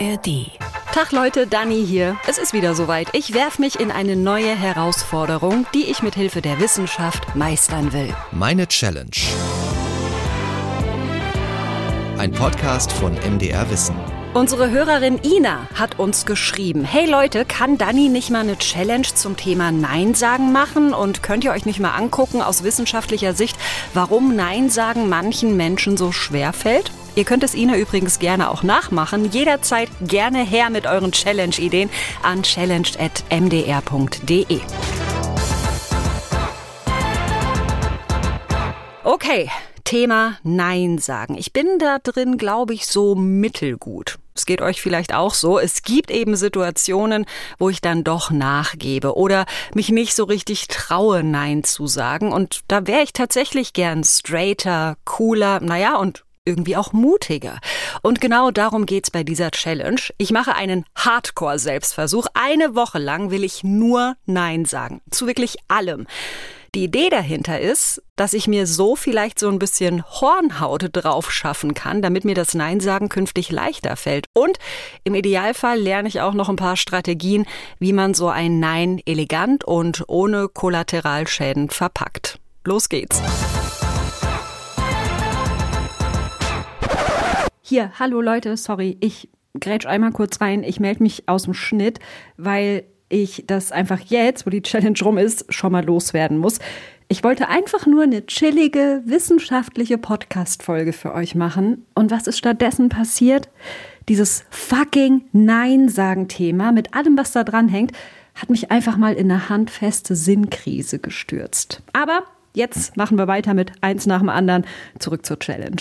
ARD. Tag Leute, Dani hier. Es ist wieder soweit. Ich werf mich in eine neue Herausforderung, die ich mit Hilfe der Wissenschaft meistern will. Meine Challenge. Ein Podcast von MDR Wissen. Unsere Hörerin Ina hat uns geschrieben, hey Leute, kann Dani nicht mal eine Challenge zum Thema Nein sagen machen und könnt ihr euch nicht mal angucken aus wissenschaftlicher Sicht, warum Nein sagen manchen Menschen so schwer fällt? Ihr könnt es Ina übrigens gerne auch nachmachen. Jederzeit gerne her mit euren Challenge-Ideen an challenge.mdr.de. Okay, Thema Nein sagen. Ich bin da drin, glaube ich, so mittelgut. Es geht euch vielleicht auch so. Es gibt eben Situationen, wo ich dann doch nachgebe oder mich nicht so richtig traue, Nein zu sagen. Und da wäre ich tatsächlich gern straighter, cooler, naja, und irgendwie auch mutiger. Und genau darum geht's bei dieser Challenge. Ich mache einen Hardcore-Selbstversuch. Eine Woche lang will ich nur Nein sagen. Zu wirklich allem. Die Idee dahinter ist, dass ich mir so vielleicht so ein bisschen Hornhaut drauf schaffen kann, damit mir das Nein sagen künftig leichter fällt. Und im Idealfall lerne ich auch noch ein paar Strategien, wie man so ein Nein elegant und ohne Kollateralschäden verpackt. Los geht's. Hier, hallo Leute, sorry, ich grätsch einmal kurz rein. Ich melde mich aus dem Schnitt, weil ich das einfach jetzt, wo die Challenge rum ist, schon mal loswerden muss. Ich wollte einfach nur eine chillige, wissenschaftliche Podcast-Folge für euch machen. Und was ist stattdessen passiert? Dieses fucking Nein-Sagen-Thema mit allem, was da dran hängt, hat mich einfach mal in eine handfeste Sinnkrise gestürzt. Aber jetzt machen wir weiter mit eins nach dem anderen. Zurück zur Challenge.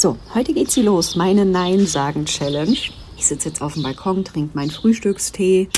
So, heute geht sie los. Meine Nein-Sagen-Challenge. Ich sitze jetzt auf dem Balkon, trinke meinen Frühstückstee,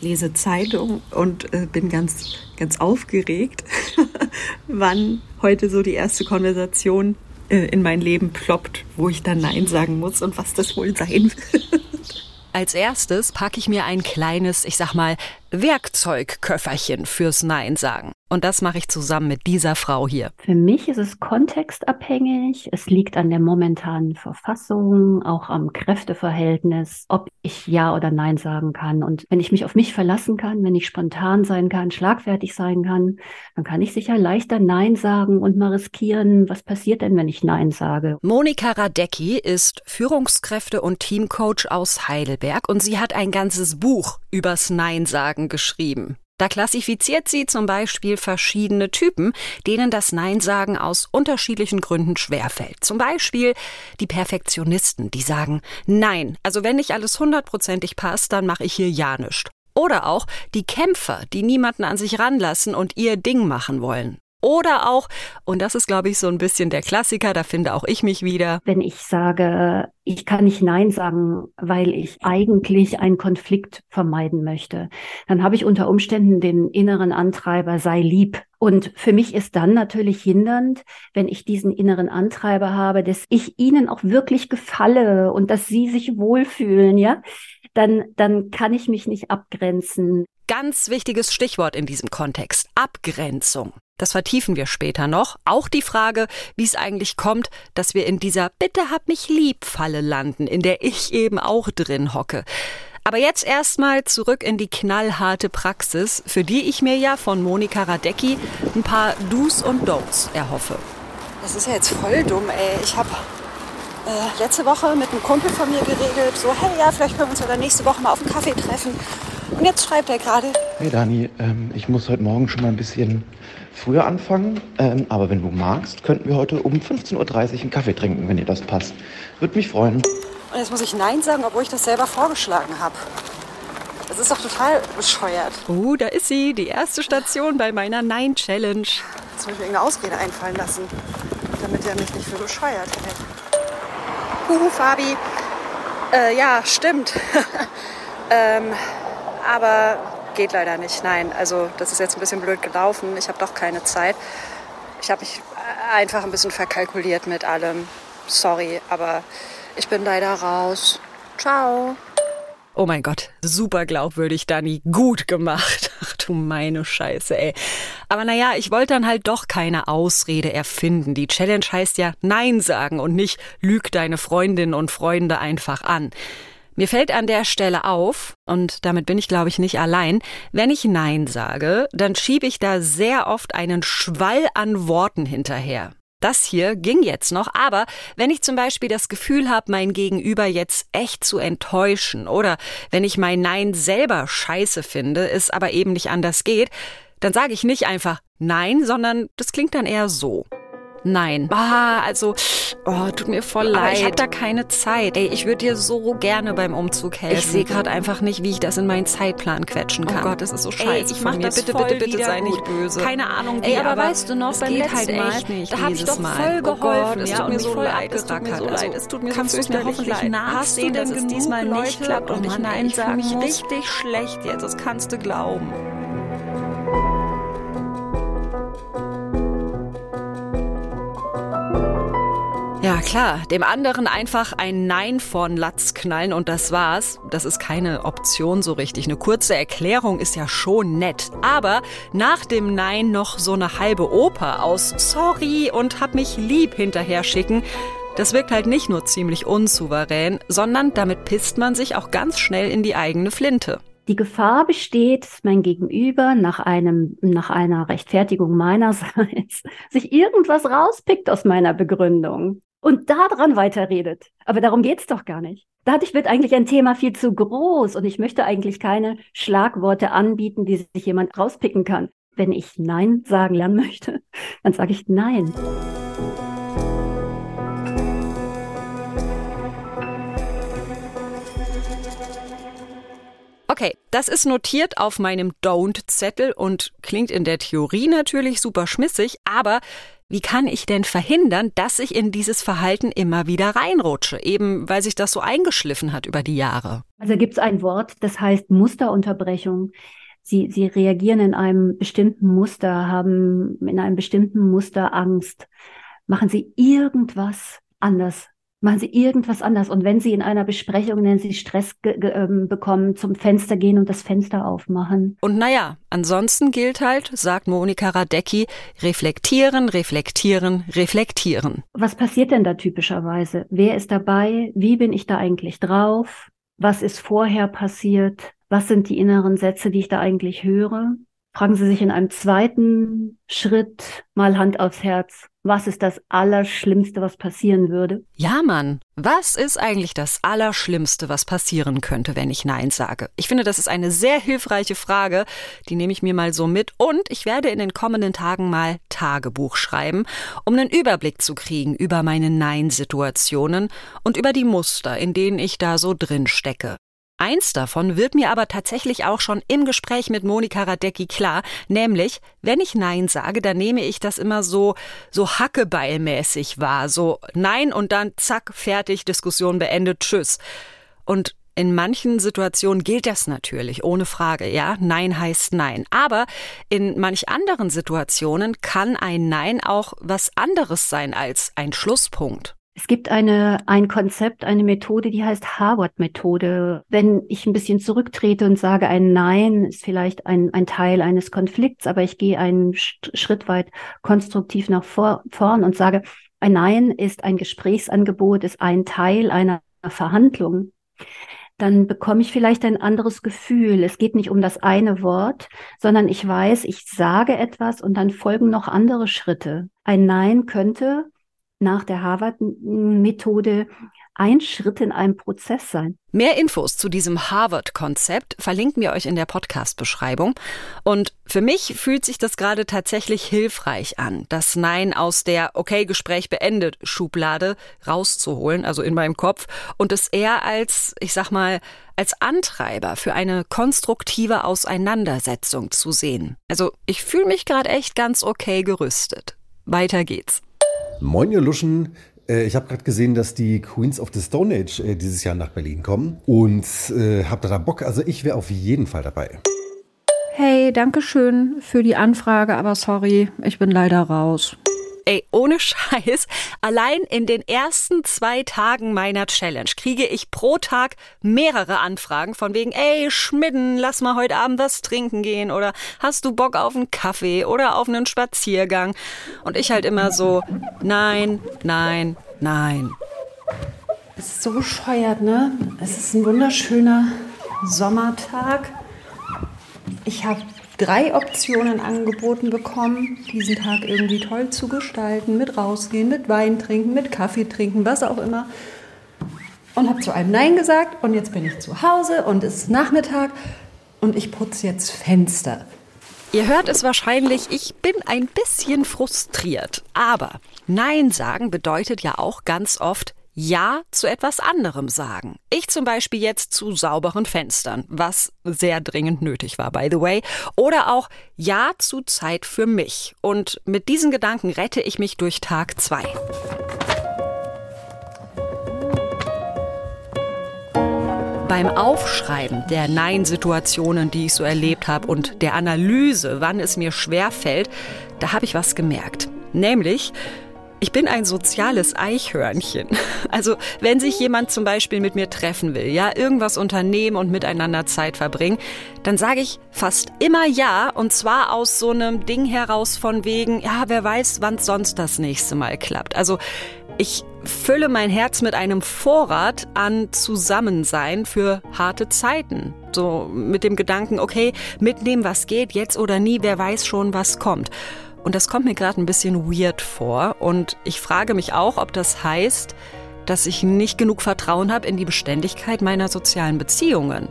lese Zeitung und äh, bin ganz, ganz aufgeregt, wann heute so die erste Konversation äh, in mein Leben ploppt, wo ich dann Nein sagen muss und was das wohl sein wird. Als erstes packe ich mir ein kleines, ich sag mal, Werkzeugköfferchen fürs Nein sagen. Und das mache ich zusammen mit dieser Frau hier. Für mich ist es kontextabhängig. Es liegt an der momentanen Verfassung, auch am Kräfteverhältnis, ob ich Ja oder Nein sagen kann. Und wenn ich mich auf mich verlassen kann, wenn ich spontan sein kann, schlagfertig sein kann, dann kann ich sicher leichter Nein sagen und mal riskieren, was passiert denn, wenn ich Nein sage. Monika Radecki ist Führungskräfte- und Teamcoach aus Heidelberg und sie hat ein ganzes Buch übers Nein sagen geschrieben. Da klassifiziert sie zum Beispiel verschiedene Typen, denen das Nein sagen aus unterschiedlichen Gründen schwerfällt. Zum Beispiel die Perfektionisten, die sagen Nein, also wenn nicht alles hundertprozentig passt, dann mache ich hier ja nichts. Oder auch die Kämpfer, die niemanden an sich ranlassen und ihr Ding machen wollen. Oder auch, und das ist, glaube ich, so ein bisschen der Klassiker, da finde auch ich mich wieder. Wenn ich sage, ich kann nicht Nein sagen, weil ich eigentlich einen Konflikt vermeiden möchte, dann habe ich unter Umständen den inneren Antreiber, sei lieb. Und für mich ist dann natürlich hindernd, wenn ich diesen inneren Antreiber habe, dass ich ihnen auch wirklich gefalle und dass sie sich wohlfühlen, ja, dann, dann kann ich mich nicht abgrenzen. Ganz wichtiges Stichwort in diesem Kontext. Abgrenzung. Das vertiefen wir später noch. Auch die Frage, wie es eigentlich kommt, dass wir in dieser Bitte hab mich lieb Falle landen, in der ich eben auch drin hocke. Aber jetzt erstmal zurück in die knallharte Praxis, für die ich mir ja von Monika Radecki ein paar Do's und Don'ts erhoffe. Das ist ja jetzt voll dumm, ey. Ich habe äh, letzte Woche mit einem Kumpel von mir geregelt, so, hey, ja, vielleicht können wir uns ja dann nächste Woche mal auf einen Kaffee treffen. Und jetzt schreibt er gerade. Hey Dani, ähm, ich muss heute Morgen schon mal ein bisschen früher anfangen. Ähm, aber wenn du magst, könnten wir heute um 15.30 Uhr einen Kaffee trinken, wenn dir das passt. Würde mich freuen. Und jetzt muss ich Nein sagen, obwohl ich das selber vorgeschlagen habe. Das ist doch total bescheuert. Uh, da ist sie, die erste Station bei meiner Nein-Challenge. Jetzt muss ich mir irgendeine Ausrede einfallen lassen, damit er mich nicht für bescheuert hält. Huhu, Fabi. Äh, ja, stimmt. ähm, aber geht leider nicht. Nein, also das ist jetzt ein bisschen blöd gelaufen. Ich habe doch keine Zeit. Ich habe mich einfach ein bisschen verkalkuliert mit allem. Sorry, aber ich bin leider raus. Ciao. Oh mein Gott, super glaubwürdig, Dani. Gut gemacht. Ach du meine Scheiße, ey. Aber naja, ich wollte dann halt doch keine Ausrede erfinden. Die Challenge heißt ja Nein sagen und nicht lüg deine Freundinnen und Freunde einfach an. Mir fällt an der Stelle auf, und damit bin ich glaube ich nicht allein, wenn ich Nein sage, dann schiebe ich da sehr oft einen Schwall an Worten hinterher. Das hier ging jetzt noch, aber wenn ich zum Beispiel das Gefühl habe, mein Gegenüber jetzt echt zu enttäuschen oder wenn ich mein Nein selber scheiße finde, es aber eben nicht anders geht, dann sage ich nicht einfach Nein, sondern das klingt dann eher so. Nein. Ah, also, oh, tut mir voll leid. Aber ich hab da keine Zeit. Ey, ich würde dir so gerne beim Umzug helfen. Ich sehe gerade einfach nicht, wie ich das in meinen Zeitplan quetschen kann. Oh Gott, das ist so scheiße. Ey, ich mach das bitte, bitte, bitte, sei nicht böse. Keine Ahnung, wie, Ey, aber, aber weißt du noch, beim geht letzten halt echt nicht. Da habe ich doch voll geholfen. Oh Gott, es ja, tut mir so leid, es tut mir so leid. Es tut mir Kannst so du mir hoffentlich leid. nachsehen, dass es diesmal nicht klappt und ich Nein muss? Ich richtig schlecht jetzt, das kannst du glauben. Ja, klar, dem anderen einfach ein Nein von Latz knallen und das war's. Das ist keine Option so richtig. Eine kurze Erklärung ist ja schon nett. Aber nach dem Nein noch so eine halbe Oper aus Sorry und hab mich lieb hinterher schicken. Das wirkt halt nicht nur ziemlich unsouverän, sondern damit pisst man sich auch ganz schnell in die eigene Flinte. Die Gefahr besteht, dass mein Gegenüber nach einem, nach einer Rechtfertigung meinerseits sich irgendwas rauspickt aus meiner Begründung und daran weiterredet. Aber darum geht's doch gar nicht. Dadurch wird eigentlich ein Thema viel zu groß und ich möchte eigentlich keine Schlagworte anbieten, die sich jemand rauspicken kann. Wenn ich Nein sagen lernen möchte, dann sage ich Nein. Okay, das ist notiert auf meinem Don't-Zettel und klingt in der Theorie natürlich super schmissig, aber wie kann ich denn verhindern, dass ich in dieses Verhalten immer wieder reinrutsche, eben weil sich das so eingeschliffen hat über die Jahre? Also gibt es ein Wort, das heißt Musterunterbrechung. Sie, sie reagieren in einem bestimmten Muster, haben in einem bestimmten Muster Angst. Machen Sie irgendwas anders machen Sie irgendwas anders. Und wenn Sie in einer Besprechung, nennen Sie Stress ähm, bekommen, zum Fenster gehen und das Fenster aufmachen. Und naja, ansonsten gilt halt, sagt Monika Radecki, reflektieren, reflektieren, reflektieren. Was passiert denn da typischerweise? Wer ist dabei? Wie bin ich da eigentlich drauf? Was ist vorher passiert? Was sind die inneren Sätze, die ich da eigentlich höre? Fragen Sie sich in einem zweiten Schritt mal Hand aufs Herz. Was ist das Allerschlimmste, was passieren würde? Ja, Mann. Was ist eigentlich das Allerschlimmste, was passieren könnte, wenn ich Nein sage? Ich finde, das ist eine sehr hilfreiche Frage. Die nehme ich mir mal so mit. Und ich werde in den kommenden Tagen mal Tagebuch schreiben, um einen Überblick zu kriegen über meine Nein-Situationen und über die Muster, in denen ich da so drin stecke. Eins davon wird mir aber tatsächlich auch schon im Gespräch mit Monika Radecki klar, nämlich, wenn ich Nein sage, dann nehme ich das immer so, so hackebeilmäßig wahr, so Nein und dann zack, fertig, Diskussion beendet, tschüss. Und in manchen Situationen gilt das natürlich, ohne Frage, ja. Nein heißt Nein. Aber in manch anderen Situationen kann ein Nein auch was anderes sein als ein Schlusspunkt. Es gibt eine, ein Konzept, eine Methode, die heißt Harvard-Methode. Wenn ich ein bisschen zurücktrete und sage, ein Nein ist vielleicht ein, ein Teil eines Konflikts, aber ich gehe einen Schritt weit konstruktiv nach vor, vorn und sage, ein Nein ist ein Gesprächsangebot, ist ein Teil einer Verhandlung, dann bekomme ich vielleicht ein anderes Gefühl. Es geht nicht um das eine Wort, sondern ich weiß, ich sage etwas und dann folgen noch andere Schritte. Ein Nein könnte nach der Harvard-Methode ein Schritt in einem Prozess sein. Mehr Infos zu diesem Harvard-Konzept verlinken wir euch in der Podcast-Beschreibung. Und für mich fühlt sich das gerade tatsächlich hilfreich an, das Nein aus der Okay, Gespräch beendet Schublade rauszuholen, also in meinem Kopf, und es eher als, ich sag mal, als Antreiber für eine konstruktive Auseinandersetzung zu sehen. Also ich fühle mich gerade echt ganz okay gerüstet. Weiter geht's. Moin, ihr Luschen. Äh, ich habe gerade gesehen, dass die Queens of the Stone Age äh, dieses Jahr nach Berlin kommen und äh, habt ihr da Bock? Also ich wäre auf jeden Fall dabei. Hey, danke schön für die Anfrage, aber sorry, ich bin leider raus. Ey, ohne Scheiß, allein in den ersten zwei Tagen meiner Challenge kriege ich pro Tag mehrere Anfragen von wegen, ey, Schmidden, lass mal heute Abend was trinken gehen oder hast du Bock auf einen Kaffee oder auf einen Spaziergang? Und ich halt immer so, nein, nein, nein. Es ist so bescheuert, ne? Es ist ein wunderschöner Sommertag. Ich habe drei Optionen angeboten bekommen, diesen Tag irgendwie toll zu gestalten, mit rausgehen, mit Wein trinken, mit Kaffee trinken, was auch immer. Und habe zu einem Nein gesagt und jetzt bin ich zu Hause und es ist Nachmittag und ich putze jetzt Fenster. Ihr hört es wahrscheinlich, ich bin ein bisschen frustriert. Aber Nein sagen bedeutet ja auch ganz oft ja zu etwas anderem sagen. Ich zum Beispiel jetzt zu sauberen Fenstern, was sehr dringend nötig war, by the way. Oder auch Ja zu Zeit für mich. Und mit diesen Gedanken rette ich mich durch Tag zwei. Beim Aufschreiben der Nein-Situationen, die ich so erlebt habe und der Analyse, wann es mir schwer fällt, da habe ich was gemerkt. Nämlich, ich bin ein soziales Eichhörnchen. Also wenn sich jemand zum Beispiel mit mir treffen will, ja, irgendwas unternehmen und miteinander Zeit verbringen, dann sage ich fast immer ja und zwar aus so einem Ding heraus von wegen, ja, wer weiß, wann sonst das nächste Mal klappt. Also ich fülle mein Herz mit einem Vorrat an Zusammensein für harte Zeiten. So mit dem Gedanken, okay, mitnehmen, was geht, jetzt oder nie, wer weiß schon, was kommt. Und das kommt mir gerade ein bisschen weird vor. Und ich frage mich auch, ob das heißt, dass ich nicht genug Vertrauen habe in die Beständigkeit meiner sozialen Beziehungen.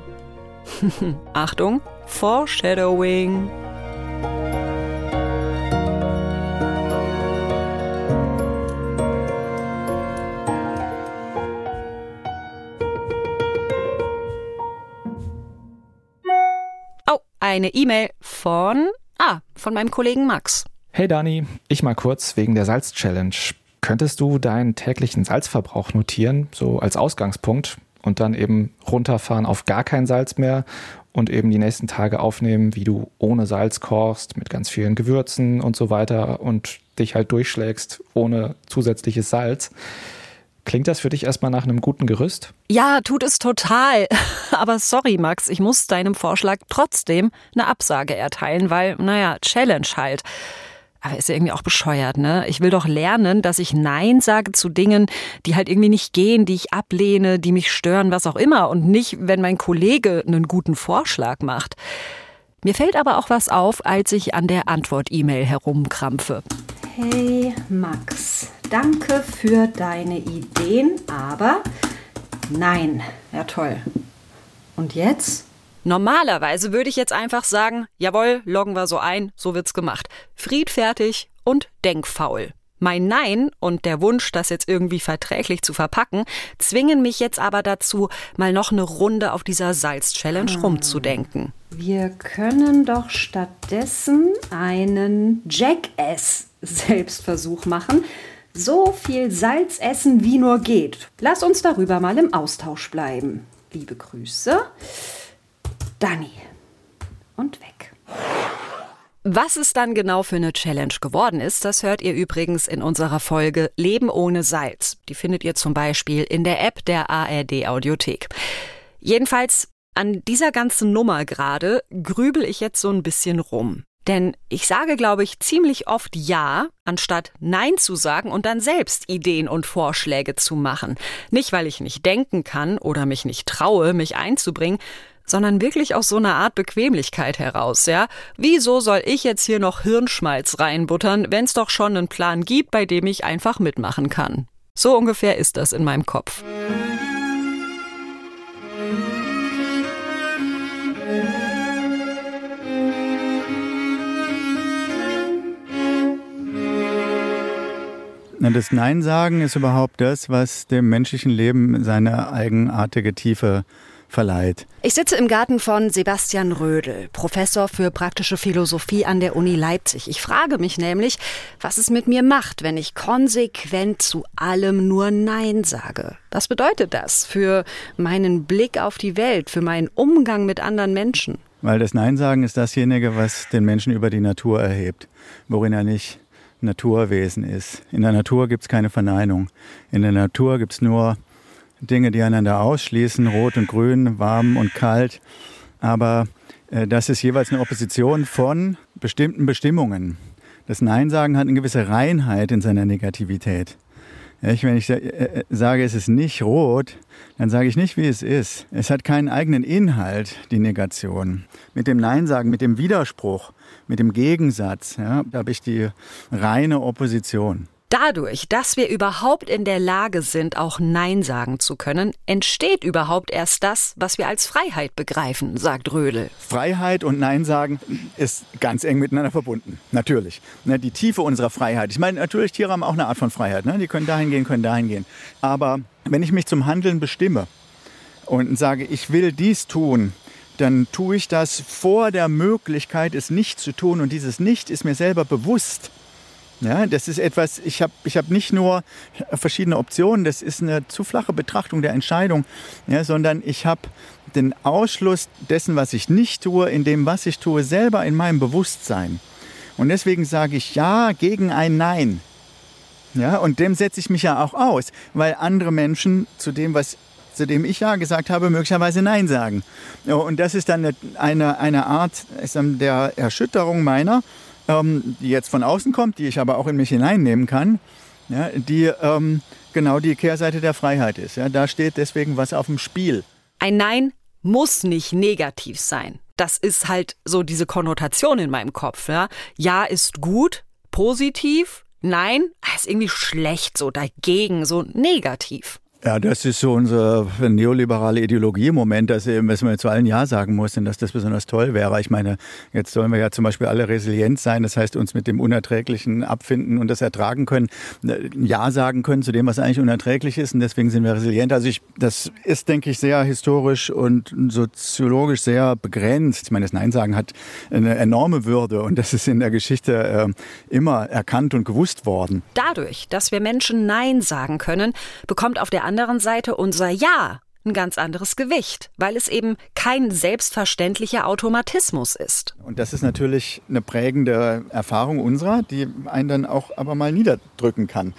Achtung, Foreshadowing. Oh, eine E-Mail von, ah, von meinem Kollegen Max. Hey Dani, ich mal kurz wegen der Salz-Challenge. Könntest du deinen täglichen Salzverbrauch notieren, so als Ausgangspunkt, und dann eben runterfahren auf gar kein Salz mehr und eben die nächsten Tage aufnehmen, wie du ohne Salz kochst, mit ganz vielen Gewürzen und so weiter und dich halt durchschlägst ohne zusätzliches Salz. Klingt das für dich erstmal nach einem guten Gerüst? Ja, tut es total. Aber sorry, Max, ich muss deinem Vorschlag trotzdem eine Absage erteilen, weil, naja, Challenge halt. Aber ist ja irgendwie auch bescheuert, ne? Ich will doch lernen, dass ich Nein sage zu Dingen, die halt irgendwie nicht gehen, die ich ablehne, die mich stören, was auch immer. Und nicht, wenn mein Kollege einen guten Vorschlag macht. Mir fällt aber auch was auf, als ich an der Antwort-E-Mail herumkrampfe. Hey Max, danke für deine Ideen, aber nein. Ja toll. Und jetzt? Normalerweise würde ich jetzt einfach sagen, jawohl, loggen wir so ein, so wird's gemacht. Friedfertig und denkfaul. Mein Nein und der Wunsch, das jetzt irgendwie verträglich zu verpacken, zwingen mich jetzt aber dazu, mal noch eine Runde auf dieser Salz-Challenge rumzudenken. Wir können doch stattdessen einen Jackass-Selbstversuch machen. So viel Salz essen, wie nur geht. Lass uns darüber mal im Austausch bleiben. Liebe Grüße. Dani. Und weg. Was es dann genau für eine Challenge geworden ist, das hört ihr übrigens in unserer Folge Leben ohne Salz. Die findet ihr zum Beispiel in der App der ARD Audiothek. Jedenfalls an dieser ganzen Nummer gerade grübel ich jetzt so ein bisschen rum. Denn ich sage, glaube ich, ziemlich oft Ja, anstatt Nein zu sagen und dann selbst Ideen und Vorschläge zu machen. Nicht, weil ich nicht denken kann oder mich nicht traue, mich einzubringen, sondern wirklich aus so einer Art Bequemlichkeit heraus, ja? Wieso soll ich jetzt hier noch Hirnschmalz reinbuttern, wenn es doch schon einen Plan gibt, bei dem ich einfach mitmachen kann? So ungefähr ist das in meinem Kopf. Das Nein sagen ist überhaupt das, was dem menschlichen Leben seine eigenartige Tiefe verleiht. Ich sitze im Garten von Sebastian Rödel, Professor für praktische Philosophie an der Uni Leipzig. Ich frage mich nämlich, was es mit mir macht, wenn ich konsequent zu allem nur Nein sage. Was bedeutet das für meinen Blick auf die Welt, für meinen Umgang mit anderen Menschen? Weil das Nein sagen ist dasjenige, was den Menschen über die Natur erhebt, worin er nicht Naturwesen ist. In der Natur gibt es keine Verneinung. In der Natur gibt es nur Dinge, die einander ausschließen, rot und grün, warm und kalt. Aber äh, das ist jeweils eine Opposition von bestimmten Bestimmungen. Das Nein sagen hat eine gewisse Reinheit in seiner Negativität. wenn ich äh, äh, sage, es ist nicht rot, dann sage ich nicht, wie es ist. Es hat keinen eigenen Inhalt, die Negation. Mit dem Nein sagen, mit dem Widerspruch, mit dem Gegensatz, ja, da habe ich die reine Opposition. Dadurch, dass wir überhaupt in der Lage sind, auch Nein sagen zu können, entsteht überhaupt erst das, was wir als Freiheit begreifen, sagt Rödel. Freiheit und Nein sagen ist ganz eng miteinander verbunden. Natürlich. Ne, die Tiefe unserer Freiheit. Ich meine, natürlich, Tiere haben auch eine Art von Freiheit. Ne? Die können dahin gehen, können dahin gehen. Aber wenn ich mich zum Handeln bestimme und sage, ich will dies tun, dann tue ich das vor der Möglichkeit, es nicht zu tun. Und dieses Nicht ist mir selber bewusst. Ja, das ist etwas, ich habe ich hab nicht nur verschiedene Optionen, das ist eine zu flache Betrachtung der Entscheidung, ja, sondern ich habe den Ausschluss dessen, was ich nicht tue, in dem, was ich tue, selber in meinem Bewusstsein. Und deswegen sage ich Ja gegen ein Nein. Ja, und dem setze ich mich ja auch aus, weil andere Menschen zu dem, was zu dem ich Ja gesagt habe, möglicherweise Nein sagen. Und das ist dann eine, eine Art der Erschütterung meiner ähm, die jetzt von außen kommt, die ich aber auch in mich hineinnehmen kann, ja, die ähm, genau die Kehrseite der Freiheit ist. Ja. Da steht deswegen was auf dem Spiel. Ein Nein muss nicht negativ sein. Das ist halt so diese Konnotation in meinem Kopf. Ja, ja ist gut, positiv. Nein, ist irgendwie schlecht, so dagegen, so negativ. Ja, das ist so unsere neoliberale Ideologie im Moment, dass, eben, dass man zu allen Ja sagen muss dass das besonders toll wäre. Ich meine, jetzt sollen wir ja zum Beispiel alle resilient sein, das heißt uns mit dem Unerträglichen abfinden und das ertragen können, Ja sagen können zu dem, was eigentlich unerträglich ist und deswegen sind wir resilient. Also ich, das ist, denke ich, sehr historisch und soziologisch sehr begrenzt. Ich meine, das Nein sagen hat eine enorme Würde und das ist in der Geschichte äh, immer erkannt und gewusst worden. Dadurch, dass wir Menschen Nein sagen können, bekommt auf der anderen Seite unser Ja ein ganz anderes Gewicht, weil es eben kein selbstverständlicher Automatismus ist. Und das ist natürlich eine prägende Erfahrung unserer, die einen dann auch aber mal niederdrücken kann.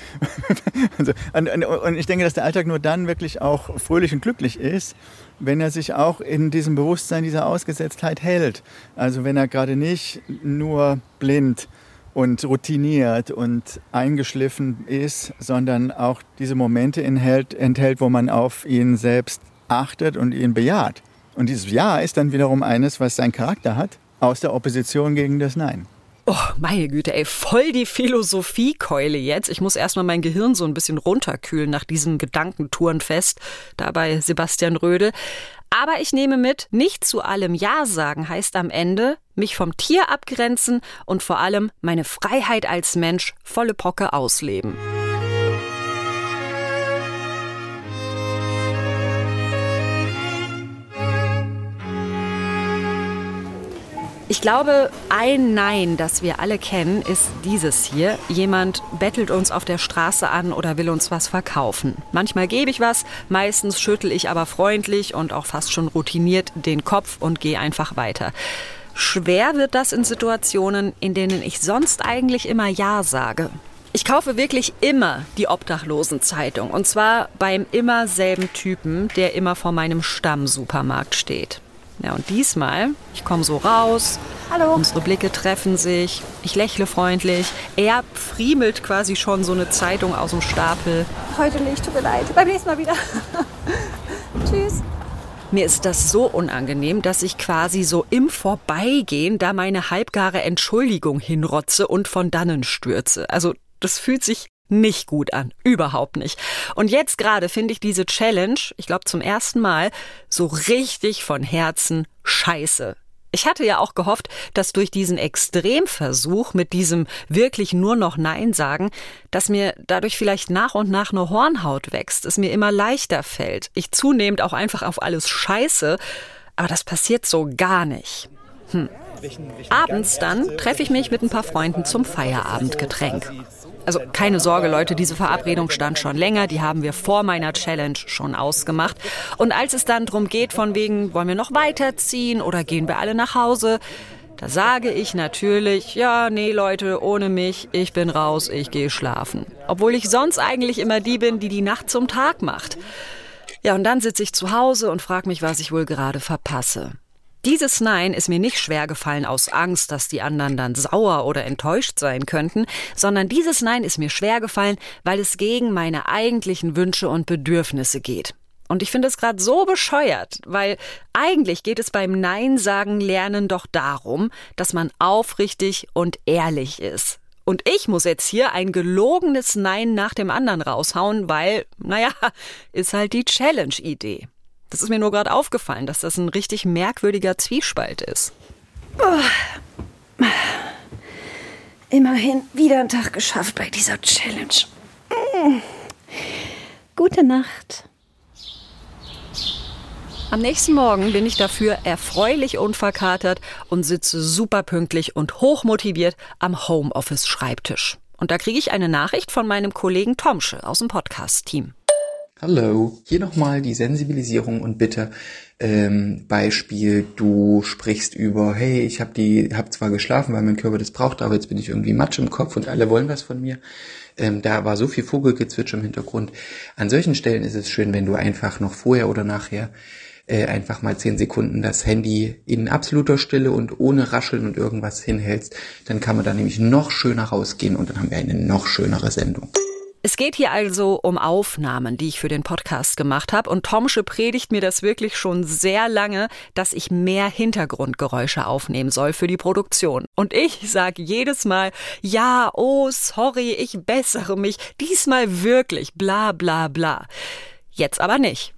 also, und ich denke, dass der Alltag nur dann wirklich auch fröhlich und glücklich ist, wenn er sich auch in diesem Bewusstsein dieser Ausgesetztheit hält. Also wenn er gerade nicht nur blind und routiniert und eingeschliffen ist, sondern auch diese Momente enthält, enthält, wo man auf ihn selbst achtet und ihn bejaht. Und dieses Ja ist dann wiederum eines, was seinen Charakter hat, aus der Opposition gegen das Nein. Oh, meine Güte, ey, voll die Philosophiekeule jetzt. Ich muss erstmal mein Gehirn so ein bisschen runterkühlen nach diesem Gedankentourenfest da bei Sebastian Röde. Aber ich nehme mit, nicht zu allem Ja sagen heißt am Ende, mich vom Tier abgrenzen und vor allem meine Freiheit als Mensch volle Pocke ausleben. Ich glaube, ein Nein, das wir alle kennen, ist dieses hier. Jemand bettelt uns auf der Straße an oder will uns was verkaufen. Manchmal gebe ich was, meistens schüttel ich aber freundlich und auch fast schon routiniert den Kopf und gehe einfach weiter. Schwer wird das in Situationen, in denen ich sonst eigentlich immer Ja sage. Ich kaufe wirklich immer die Obdachlosenzeitung und zwar beim immer selben Typen, der immer vor meinem Stammsupermarkt steht. Ja, und diesmal, ich komme so raus, Hallo. unsere Blicke treffen sich, ich lächle freundlich, er friemelt quasi schon so eine Zeitung aus dem Stapel. Heute nicht, tut mir leid. Beim nächsten Mal wieder. Tschüss. Mir ist das so unangenehm, dass ich quasi so im Vorbeigehen da meine halbgare Entschuldigung hinrotze und von dannen stürze. Also das fühlt sich nicht gut an. Überhaupt nicht. Und jetzt gerade finde ich diese Challenge, ich glaube zum ersten Mal, so richtig von Herzen scheiße. Ich hatte ja auch gehofft, dass durch diesen Extremversuch mit diesem wirklich nur noch Nein sagen, dass mir dadurch vielleicht nach und nach eine Hornhaut wächst, es mir immer leichter fällt, ich zunehmend auch einfach auf alles scheiße, aber das passiert so gar nicht. Hm. Abends dann treffe ich mich mit ein paar Freunden zum Feierabendgetränk. Also keine Sorge, Leute, diese Verabredung stand schon länger, die haben wir vor meiner Challenge schon ausgemacht. Und als es dann darum geht, von wegen, wollen wir noch weiterziehen oder gehen wir alle nach Hause, Da sage ich natürlich, ja, nee Leute, ohne mich, ich bin raus, ich gehe schlafen. Obwohl ich sonst eigentlich immer die bin, die die Nacht zum Tag macht. Ja, und dann sitze ich zu Hause und frage mich, was ich wohl gerade verpasse. Dieses Nein ist mir nicht schwer gefallen aus Angst, dass die anderen dann sauer oder enttäuscht sein könnten, sondern dieses Nein ist mir schwer gefallen, weil es gegen meine eigentlichen Wünsche und Bedürfnisse geht. Und ich finde es gerade so bescheuert, weil eigentlich geht es beim Nein sagen lernen doch darum, dass man aufrichtig und ehrlich ist. Und ich muss jetzt hier ein gelogenes Nein nach dem anderen raushauen, weil, naja, ist halt die Challenge-Idee. Das ist mir nur gerade aufgefallen, dass das ein richtig merkwürdiger Zwiespalt ist. Oh. Immerhin wieder einen Tag geschafft bei dieser Challenge. Mm. Gute Nacht. Am nächsten Morgen bin ich dafür erfreulich unverkatert und sitze superpünktlich und hochmotiviert am Homeoffice-Schreibtisch. Und da kriege ich eine Nachricht von meinem Kollegen Tomsche aus dem Podcast-Team. Hallo, hier nochmal die Sensibilisierung und bitte ähm, Beispiel, du sprichst über, hey, ich habe die, hab zwar geschlafen, weil mein Körper das braucht, aber jetzt bin ich irgendwie matsch im Kopf und alle wollen was von mir. Ähm, da war so viel Vogelgezwitscher im Hintergrund. An solchen Stellen ist es schön, wenn du einfach noch vorher oder nachher äh, einfach mal zehn Sekunden das Handy in absoluter Stille und ohne Rascheln und irgendwas hinhältst, dann kann man da nämlich noch schöner rausgehen und dann haben wir eine noch schönere Sendung. Es geht hier also um Aufnahmen, die ich für den Podcast gemacht habe. Und Tomsche predigt mir das wirklich schon sehr lange, dass ich mehr Hintergrundgeräusche aufnehmen soll für die Produktion. Und ich sage jedes Mal, ja, oh, sorry, ich bessere mich. Diesmal wirklich, bla bla bla. Jetzt aber nicht.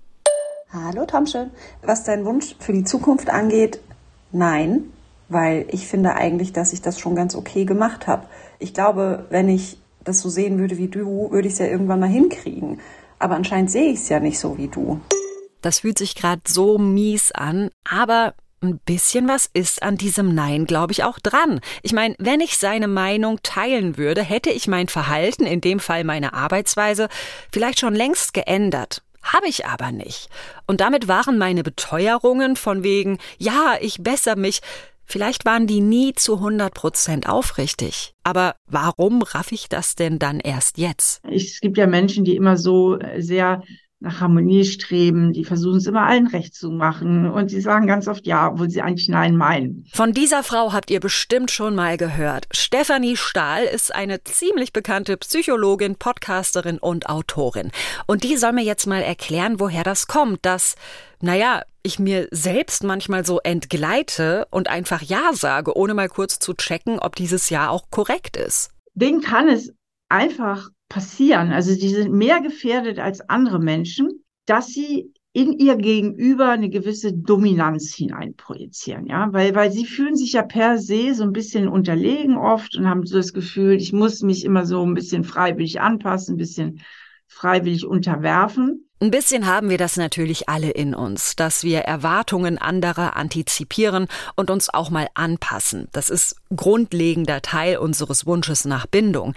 Hallo Tomsche. Was dein Wunsch für die Zukunft angeht, nein, weil ich finde eigentlich, dass ich das schon ganz okay gemacht habe. Ich glaube, wenn ich das so sehen würde wie du, würde ich es ja irgendwann mal hinkriegen. Aber anscheinend sehe ich es ja nicht so wie du. Das fühlt sich gerade so mies an, aber ein bisschen was ist an diesem Nein, glaube ich, auch dran. Ich meine, wenn ich seine Meinung teilen würde, hätte ich mein Verhalten, in dem Fall meine Arbeitsweise, vielleicht schon längst geändert. Habe ich aber nicht. Und damit waren meine Beteuerungen von wegen, ja, ich bessere mich, Vielleicht waren die nie zu 100 Prozent aufrichtig. Aber warum raff ich das denn dann erst jetzt? Es gibt ja Menschen, die immer so äh, sehr nach Harmonie streben, die versuchen es immer allen recht zu machen und sie sagen ganz oft ja, obwohl sie eigentlich nein meinen. Von dieser Frau habt ihr bestimmt schon mal gehört. Stefanie Stahl ist eine ziemlich bekannte Psychologin, Podcasterin und Autorin. Und die soll mir jetzt mal erklären, woher das kommt, dass, naja, ich mir selbst manchmal so entgleite und einfach Ja sage, ohne mal kurz zu checken, ob dieses Ja auch korrekt ist. Den kann es einfach passieren. Also die sind mehr gefährdet als andere Menschen, dass sie in ihr Gegenüber eine gewisse Dominanz hineinprojizieren, ja, weil, weil sie fühlen sich ja per se so ein bisschen unterlegen oft und haben so das Gefühl, ich muss mich immer so ein bisschen freiwillig anpassen, ein bisschen freiwillig unterwerfen. Ein bisschen haben wir das natürlich alle in uns, dass wir Erwartungen anderer antizipieren und uns auch mal anpassen. Das ist grundlegender Teil unseres Wunsches nach Bindung.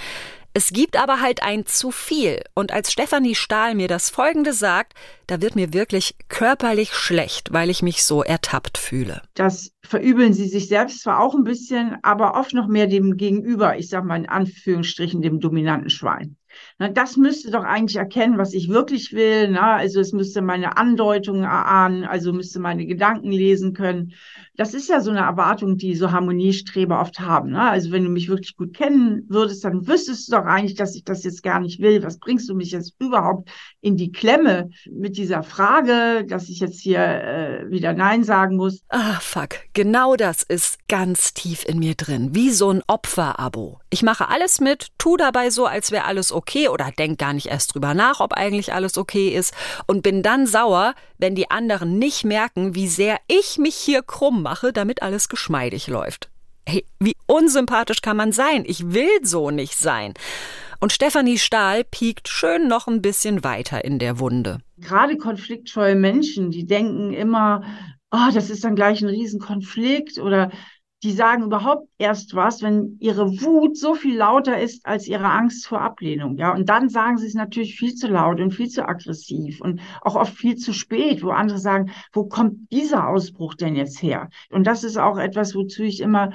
Es gibt aber halt ein zu viel. Und als Stefanie Stahl mir das Folgende sagt, da wird mir wirklich körperlich schlecht, weil ich mich so ertappt fühle. Das verübeln sie sich selbst zwar auch ein bisschen, aber oft noch mehr dem Gegenüber, ich sag mal in Anführungsstrichen dem dominanten Schwein. Na, das müsste doch eigentlich erkennen, was ich wirklich will. Na, also es müsste meine Andeutungen erahnen, also müsste meine Gedanken lesen können. Das ist ja so eine Erwartung, die so Harmoniestreber oft haben. Ne? Also wenn du mich wirklich gut kennen würdest, dann wüsstest du doch eigentlich, dass ich das jetzt gar nicht will. Was bringst du mich jetzt überhaupt in die Klemme mit dieser Frage, dass ich jetzt hier äh, wieder Nein sagen muss? Ah, fuck. Genau das ist ganz tief in mir drin. Wie so ein Opferabo. Ich mache alles mit, tu dabei so, als wäre alles okay oder denk gar nicht erst drüber nach, ob eigentlich alles okay ist und bin dann sauer, wenn die anderen nicht merken, wie sehr ich mich hier krumm mache, damit alles geschmeidig läuft. Hey, wie unsympathisch kann man sein? Ich will so nicht sein. Und Stefanie Stahl piekt schön noch ein bisschen weiter in der Wunde. Gerade konfliktscheue Menschen, die denken immer, oh, das ist dann gleich ein Riesenkonflikt oder die sagen überhaupt erst was, wenn ihre Wut so viel lauter ist als ihre Angst vor Ablehnung. Ja, und dann sagen sie es natürlich viel zu laut und viel zu aggressiv und auch oft viel zu spät, wo andere sagen, wo kommt dieser Ausbruch denn jetzt her? Und das ist auch etwas, wozu ich immer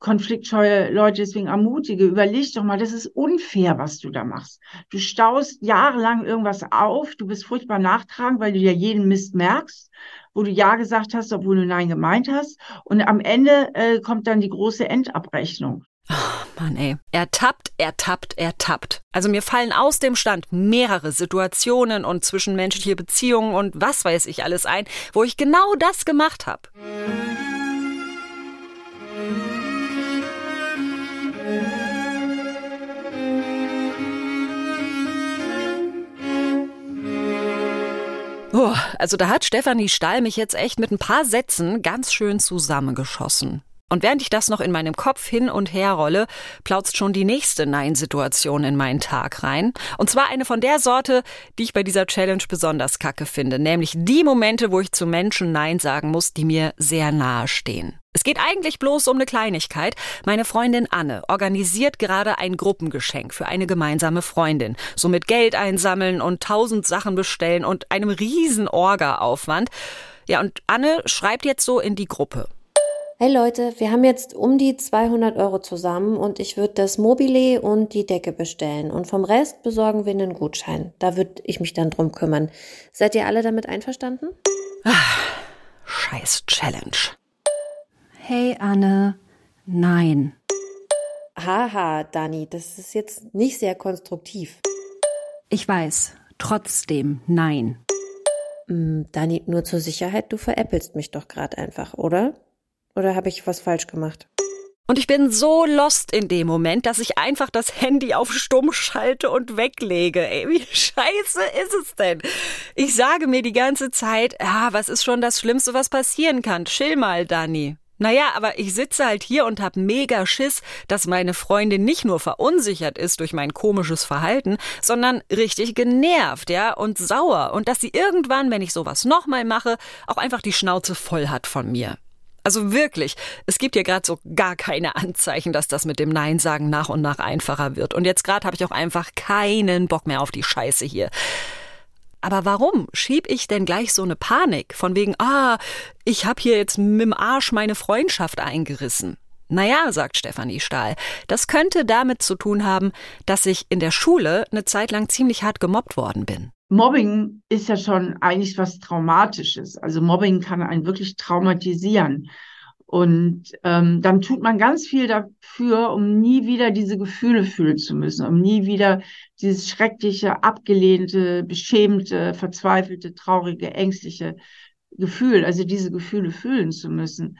konfliktscheue Leute deswegen ermutige, überleg doch mal, das ist unfair, was du da machst. Du staust jahrelang irgendwas auf, du bist furchtbar nachtragend, weil du ja jeden Mist merkst, wo du Ja gesagt hast, obwohl du Nein gemeint hast. Und am Ende äh, kommt dann die große Endabrechnung. Oh Mann, ey. Er tappt, er tappt, er tappt. Also mir fallen aus dem Stand mehrere Situationen und zwischenmenschliche Beziehungen und was weiß ich alles ein, wo ich genau das gemacht habe. Oh, also da hat Stefanie Stahl mich jetzt echt mit ein paar Sätzen ganz schön zusammengeschossen. Und während ich das noch in meinem Kopf hin und her rolle, plautzt schon die nächste Nein-Situation in meinen Tag rein. Und zwar eine von der Sorte, die ich bei dieser Challenge besonders kacke finde. Nämlich die Momente, wo ich zu Menschen Nein sagen muss, die mir sehr nahe stehen. Es geht eigentlich bloß um eine Kleinigkeit. Meine Freundin Anne organisiert gerade ein Gruppengeschenk für eine gemeinsame Freundin. So mit Geld einsammeln und tausend Sachen bestellen und einem riesen Orga-Aufwand. Ja, und Anne schreibt jetzt so in die Gruppe. Hey Leute, wir haben jetzt um die 200 Euro zusammen und ich würde das Mobile und die Decke bestellen. Und vom Rest besorgen wir einen Gutschein. Da würde ich mich dann drum kümmern. Seid ihr alle damit einverstanden? Ach, scheiß Challenge. Hey Anne, nein. Haha, Dani, das ist jetzt nicht sehr konstruktiv. Ich weiß, trotzdem nein. Mm, Dani, nur zur Sicherheit, du veräppelst mich doch gerade einfach, oder? Oder habe ich was falsch gemacht? Und ich bin so lost in dem Moment, dass ich einfach das Handy auf Stumm schalte und weglege. Ey, wie scheiße ist es denn? Ich sage mir die ganze Zeit, ja, was ist schon das Schlimmste, was passieren kann? Chill mal, Dani. Naja, aber ich sitze halt hier und hab mega Schiss, dass meine Freundin nicht nur verunsichert ist durch mein komisches Verhalten, sondern richtig genervt, ja, und sauer. Und dass sie irgendwann, wenn ich sowas nochmal mache, auch einfach die Schnauze voll hat von mir. Also wirklich, es gibt hier gerade so gar keine Anzeichen, dass das mit dem Nein sagen nach und nach einfacher wird. Und jetzt gerade habe ich auch einfach keinen Bock mehr auf die Scheiße hier. Aber warum schieb ich denn gleich so eine Panik von wegen, ah, ich habe hier jetzt mit dem Arsch meine Freundschaft eingerissen? Naja, sagt Stefanie Stahl, das könnte damit zu tun haben, dass ich in der Schule eine Zeit lang ziemlich hart gemobbt worden bin. Mobbing ist ja schon eigentlich was Traumatisches. Also Mobbing kann einen wirklich traumatisieren. Und ähm, dann tut man ganz viel dafür, um nie wieder diese Gefühle fühlen zu müssen, um nie wieder dieses schreckliche, abgelehnte, beschämte, verzweifelte, traurige, ängstliche Gefühl, also diese Gefühle fühlen zu müssen.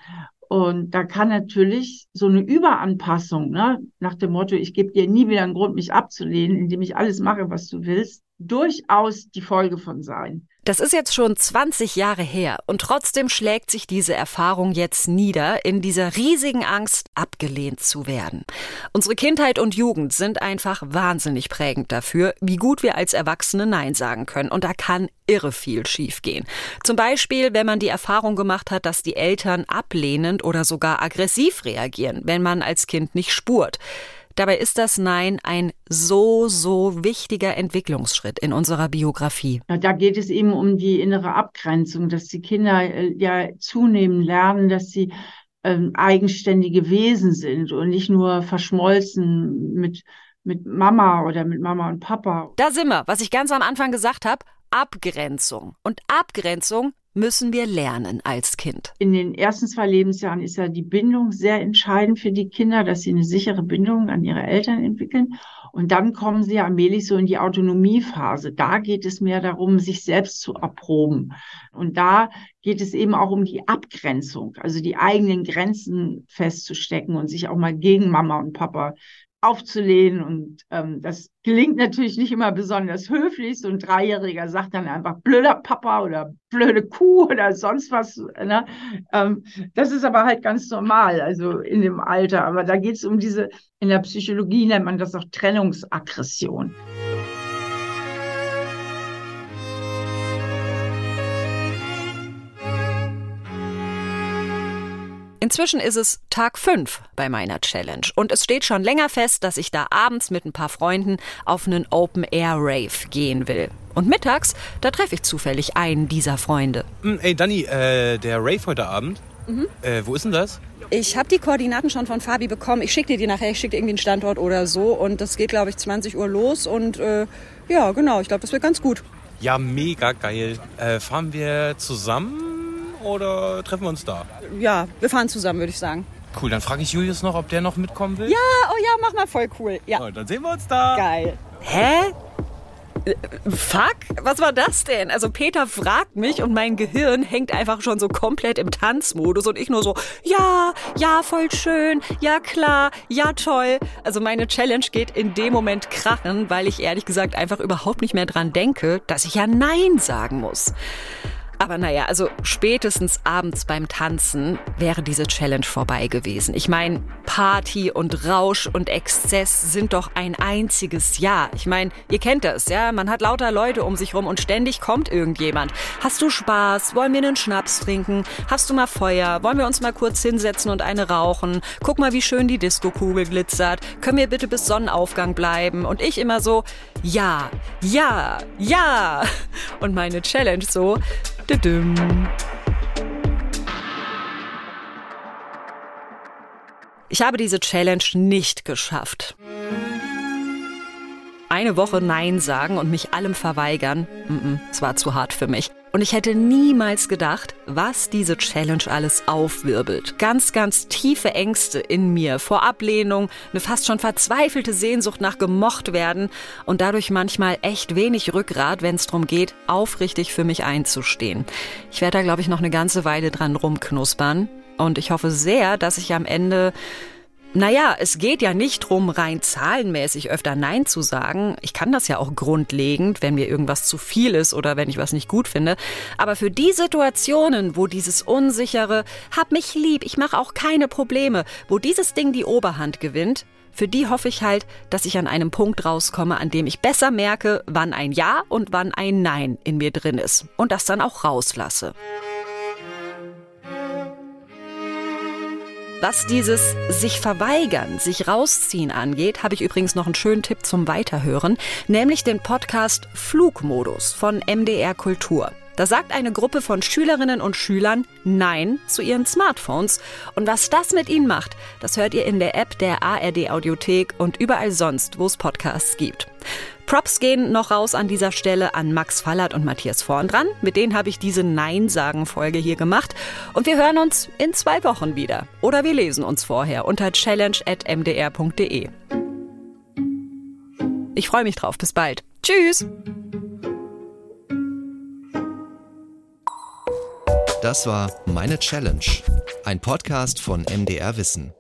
Und da kann natürlich so eine Überanpassung, ne, nach dem Motto, ich gebe dir nie wieder einen Grund, mich abzulehnen, indem ich alles mache, was du willst, durchaus die Folge von sein. Das ist jetzt schon 20 Jahre her und trotzdem schlägt sich diese Erfahrung jetzt nieder in dieser riesigen Angst, abgelehnt zu werden. Unsere Kindheit und Jugend sind einfach wahnsinnig prägend dafür, wie gut wir als Erwachsene Nein sagen können. Und da kann irre viel schiefgehen. Zum Beispiel, wenn man die Erfahrung gemacht hat, dass die Eltern ablehnend oder sogar aggressiv reagieren, wenn man als Kind nicht spurt. Dabei ist das Nein ein so, so wichtiger Entwicklungsschritt in unserer Biografie. Da geht es eben um die innere Abgrenzung, dass die Kinder äh, ja zunehmend lernen, dass sie ähm, eigenständige Wesen sind und nicht nur verschmolzen mit mit Mama oder mit Mama und Papa. Da sind wir, was ich ganz am Anfang gesagt habe, Abgrenzung. Und Abgrenzung müssen wir lernen als Kind. In den ersten zwei Lebensjahren ist ja die Bindung sehr entscheidend für die Kinder, dass sie eine sichere Bindung an ihre Eltern entwickeln. Und dann kommen sie allmählich so in die Autonomiephase. Da geht es mehr darum, sich selbst zu erproben. Und da geht es eben auch um die Abgrenzung, also die eigenen Grenzen festzustecken und sich auch mal gegen Mama und Papa aufzulehnen. Und ähm, das gelingt natürlich nicht immer besonders höflich. So ein Dreijähriger sagt dann einfach blöder Papa oder blöde Kuh oder sonst was. Ne? Ähm, das ist aber halt ganz normal, also in dem Alter. Aber da geht es um diese, in der Psychologie nennt man das auch Trennungsaggression. Inzwischen ist es Tag 5 bei meiner Challenge und es steht schon länger fest, dass ich da abends mit ein paar Freunden auf einen Open Air Rave gehen will. Und mittags, da treffe ich zufällig einen dieser Freunde. Hm, ey, Dani, äh, der Rave heute Abend, mhm. äh, wo ist denn das? Ich habe die Koordinaten schon von Fabi bekommen. Ich schicke dir die nachher. Ich schicke dir irgendwie einen Standort oder so. Und das geht, glaube ich, 20 Uhr los. Und äh, ja, genau. Ich glaube, das wird ganz gut. Ja, mega geil. Äh, fahren wir zusammen oder treffen wir uns da? Ja, wir fahren zusammen, würde ich sagen. Cool, dann frage ich Julius noch, ob der noch mitkommen will. Ja, oh ja, mach mal voll cool. Ja. Oh, dann sehen wir uns da. Geil. Hä? Äh, fuck? Was war das denn? Also Peter fragt mich und mein Gehirn hängt einfach schon so komplett im Tanzmodus und ich nur so, ja, ja, voll schön, ja klar, ja toll. Also meine Challenge geht in dem Moment krachen, weil ich ehrlich gesagt einfach überhaupt nicht mehr dran denke, dass ich ja Nein sagen muss. Aber naja, also spätestens abends beim Tanzen wäre diese Challenge vorbei gewesen. Ich meine, Party und Rausch und Exzess sind doch ein einziges Jahr. Ich meine, ihr kennt das, ja? Man hat lauter Leute um sich rum und ständig kommt irgendjemand. Hast du Spaß? Wollen wir einen Schnaps trinken? Hast du mal Feuer? Wollen wir uns mal kurz hinsetzen und eine rauchen? Guck mal, wie schön die Diskokugel glitzert. Können wir bitte bis Sonnenaufgang bleiben? Und ich immer so, ja, ja, ja. Und meine Challenge so, ich habe diese Challenge nicht geschafft. Eine Woche Nein sagen und mich allem verweigern, es war zu hart für mich. Und ich hätte niemals gedacht, was diese Challenge alles aufwirbelt. Ganz, ganz tiefe Ängste in mir vor Ablehnung, eine fast schon verzweifelte Sehnsucht nach gemocht werden und dadurch manchmal echt wenig Rückgrat, wenn es darum geht, aufrichtig für mich einzustehen. Ich werde da, glaube ich, noch eine ganze Weile dran rumknuspern. Und ich hoffe sehr, dass ich am Ende naja, es geht ja nicht drum, rein zahlenmäßig öfter Nein zu sagen. Ich kann das ja auch grundlegend, wenn mir irgendwas zu viel ist oder wenn ich was nicht gut finde. Aber für die Situationen, wo dieses unsichere, hab mich lieb, ich mache auch keine Probleme, wo dieses Ding die Oberhand gewinnt, für die hoffe ich halt, dass ich an einem Punkt rauskomme, an dem ich besser merke, wann ein Ja und wann ein Nein in mir drin ist und das dann auch rauslasse. Was dieses sich verweigern, sich rausziehen angeht, habe ich übrigens noch einen schönen Tipp zum Weiterhören, nämlich den Podcast Flugmodus von MDR Kultur. Da sagt eine Gruppe von Schülerinnen und Schülern Nein zu ihren Smartphones. Und was das mit ihnen macht, das hört ihr in der App der ARD Audiothek und überall sonst, wo es Podcasts gibt. Props gehen noch raus an dieser Stelle an Max Fallert und Matthias Vorn dran. Mit denen habe ich diese Nein-Sagen-Folge hier gemacht. Und wir hören uns in zwei Wochen wieder. Oder wir lesen uns vorher unter challenge.mdr.de. Ich freue mich drauf. Bis bald. Tschüss. Das war Meine Challenge, ein Podcast von MDR Wissen.